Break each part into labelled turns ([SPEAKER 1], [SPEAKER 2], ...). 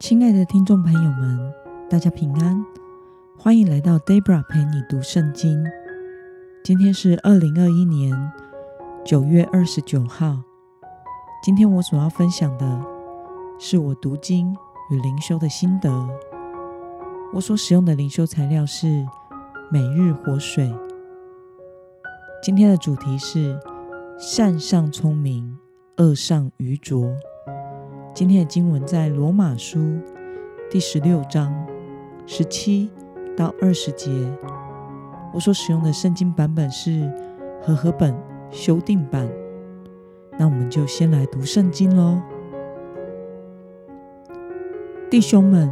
[SPEAKER 1] 亲爱的听众朋友们，大家平安，欢迎来到 Debra 陪你读圣经。今天是二零二一年九月二十九号。今天我所要分享的是我读经与灵修的心得。我所使用的灵修材料是每日活水。今天的主题是善上聪明，恶上愚拙。今天的经文在罗马书第十六章十七到二十节。我所使用的圣经版本是和合本修订版。那我们就先来读圣经喽，弟兄们，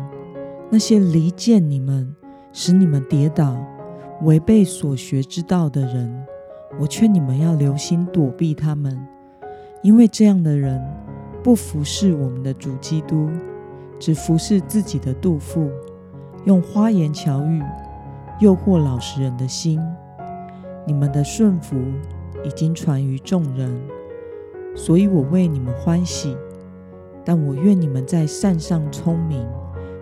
[SPEAKER 1] 那些离间你们、使你们跌倒、违背所学之道的人，我劝你们要留心躲避他们，因为这样的人。不服侍我们的主基督，只服侍自己的肚腹，用花言巧语诱惑老实人的心。你们的顺服已经传于众人，所以我为你们欢喜。但我愿你们在善上聪明，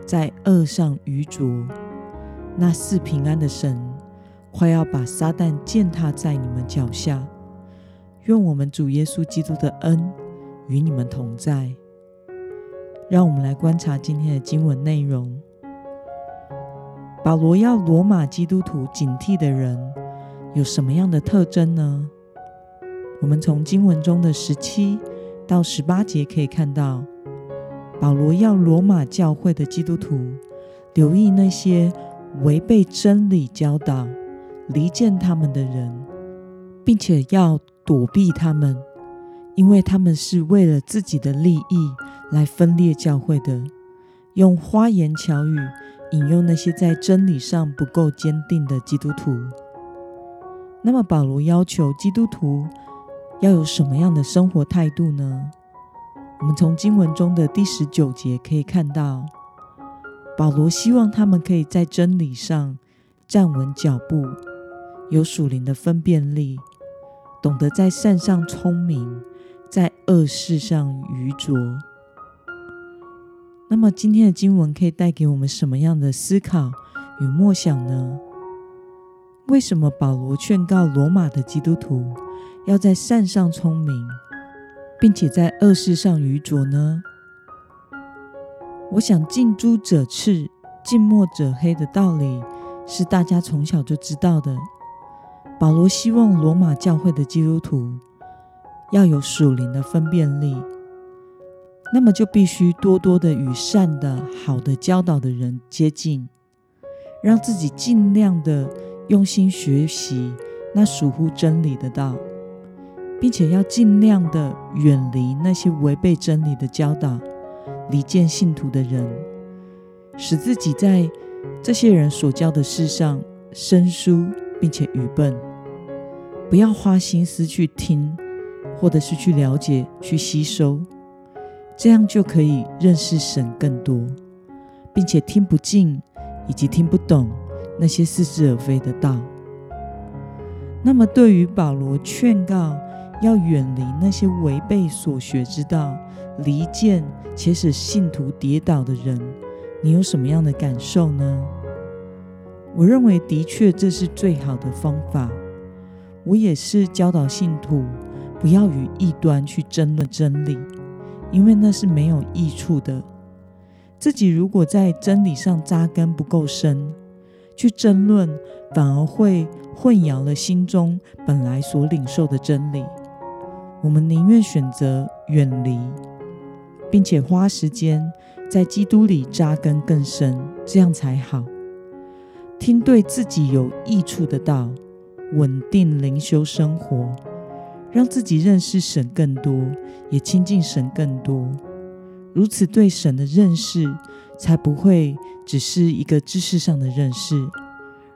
[SPEAKER 1] 在恶上愚拙。那四平安的神快要把撒旦践踏在你们脚下。愿我们主耶稣基督的恩。与你们同在。让我们来观察今天的经文内容。保罗要罗马基督徒警惕的人有什么样的特征呢？我们从经文中的十七到十八节可以看到，保罗要罗马教会的基督徒留意那些违背真理教导、离间他们的人，并且要躲避他们。因为他们是为了自己的利益来分裂教会的，用花言巧语引诱那些在真理上不够坚定的基督徒。那么，保罗要求基督徒要有什么样的生活态度呢？我们从经文中的第十九节可以看到，保罗希望他们可以在真理上站稳脚步，有属灵的分辨力，懂得在善上聪明。在恶事上愚拙。那么，今天的经文可以带给我们什么样的思考与默想呢？为什么保罗劝告罗马的基督徒要在善上聪明，并且在恶事上愚拙呢？我想，近朱者赤，近墨者黑的道理是大家从小就知道的。保罗希望罗马教会的基督徒。要有属灵的分辨力，那么就必须多多的与善的、好的教导的人接近，让自己尽量的用心学习那属乎真理的道，并且要尽量的远离那些违背真理的教导、离间信徒的人，使自己在这些人所教的事上生疏，并且愚笨，不要花心思去听。或者是去了解、去吸收，这样就可以认识神更多，并且听不进以及听不懂那些似是而非的道。那么，对于保罗劝告要远离那些违背所学之道、离间且使信徒跌倒的人，你有什么样的感受呢？我认为，的确这是最好的方法。我也是教导信徒。不要与异端去争论真理，因为那是没有益处的。自己如果在真理上扎根不够深，去争论反而会混淆了心中本来所领受的真理。我们宁愿选择远离，并且花时间在基督里扎根更深，这样才好。听对自己有益处的道，稳定灵修生活。让自己认识神更多，也亲近神更多，如此对神的认识才不会只是一个知识上的认识，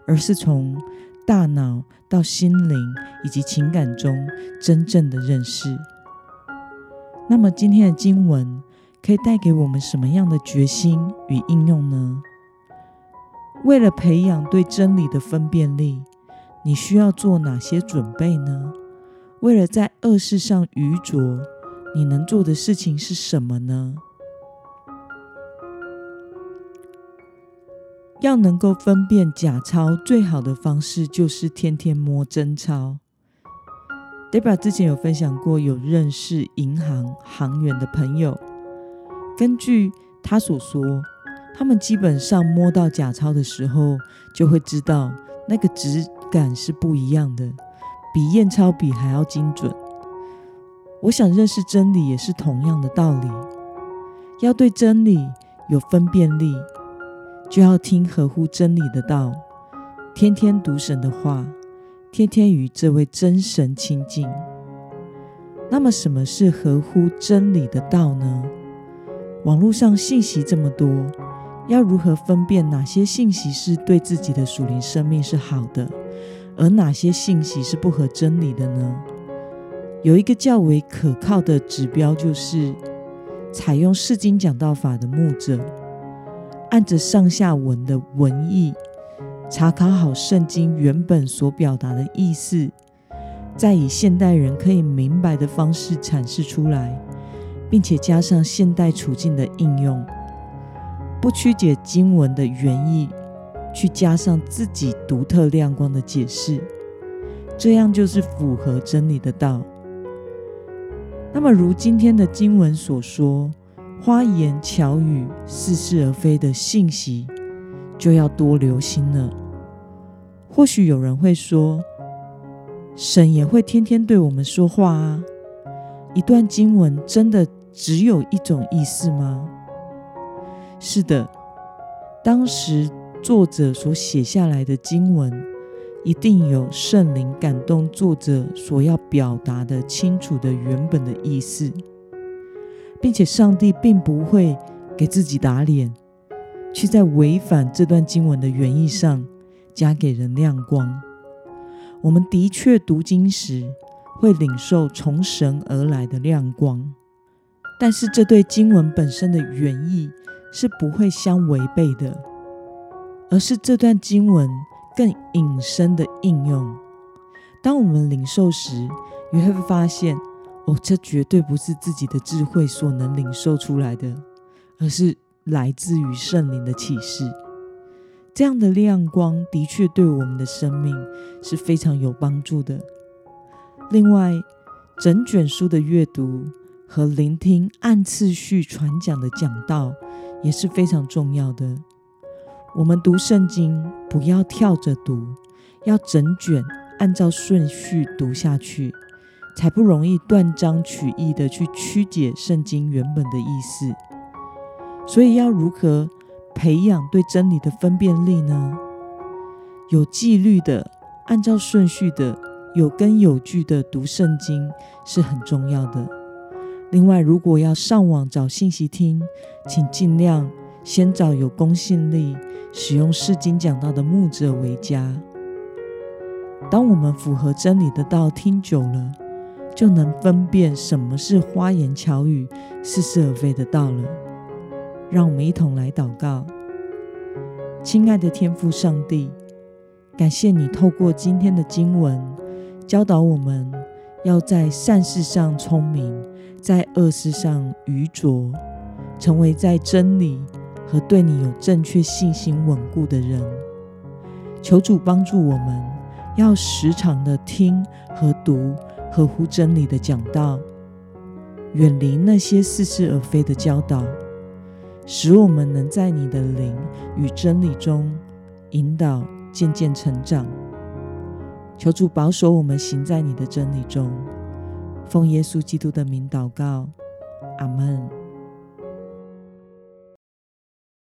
[SPEAKER 1] 而是从大脑到心灵以及情感中真正的认识。那么今天的经文可以带给我们什么样的决心与应用呢？为了培养对真理的分辨力，你需要做哪些准备呢？为了在恶事上愚拙，你能做的事情是什么呢？要能够分辨假钞，最好的方式就是天天摸真钞。Debra 之前有分享过，有认识银行行员的朋友，根据他所说，他们基本上摸到假钞的时候，就会知道那个质感是不一样的，比验钞笔还要精准。我想认识真理也是同样的道理，要对真理有分辨力，就要听合乎真理的道，天天读神的话。天天与这位真神亲近。那么，什么是合乎真理的道呢？网络上信息这么多，要如何分辨哪些信息是对自己的属灵生命是好的，而哪些信息是不合真理的呢？有一个较为可靠的指标，就是采用释经讲道法的牧者，按着上下文的文意。查考好圣经原本所表达的意思，再以现代人可以明白的方式阐释出来，并且加上现代处境的应用，不曲解经文的原意，去加上自己独特亮光的解释，这样就是符合真理的道。那么，如今天的经文所说，花言巧语、似是而非的信息。就要多留心了。或许有人会说，神也会天天对我们说话啊。一段经文真的只有一种意思吗？是的，当时作者所写下来的经文，一定有圣灵感动作者所要表达的清楚的原本的意思，并且上帝并不会给自己打脸。去在违反这段经文的原意上加给人亮光。我们的确读经时会领受从神而来的亮光，但是这对经文本身的原意是不会相违背的，而是这段经文更隐身的应用。当我们领受时，你会发现，哦，这绝对不是自己的智慧所能领受出来的，而是。来自于圣灵的启示，这样的亮光的确对我们的生命是非常有帮助的。另外，整卷书的阅读和聆听按次序传讲的讲道也是非常重要的。我们读圣经不要跳着读，要整卷按照顺序读下去，才不容易断章取义的去曲解圣经原本的意思。所以要如何培养对真理的分辨力呢？有纪律的、按照顺序的、有根有据的读圣经是很重要的。另外，如果要上网找信息听，请尽量先找有公信力、使用释经讲道的牧者为佳。当我们符合真理的道听久了，就能分辨什么是花言巧语、似是而非的道了。让我们一同来祷告，亲爱的天父上帝，感谢你透过今天的经文教导我们，要在善事上聪明，在恶事上愚拙，成为在真理和对你有正确信心稳固的人。求主帮助我们，要时常的听和读合乎真理的讲道，远离那些似是而非的教导。使我们能在你的灵与真理中引导，渐渐成长。求主保守我们行在你的真理中。奉耶稣基督的名祷告，阿门。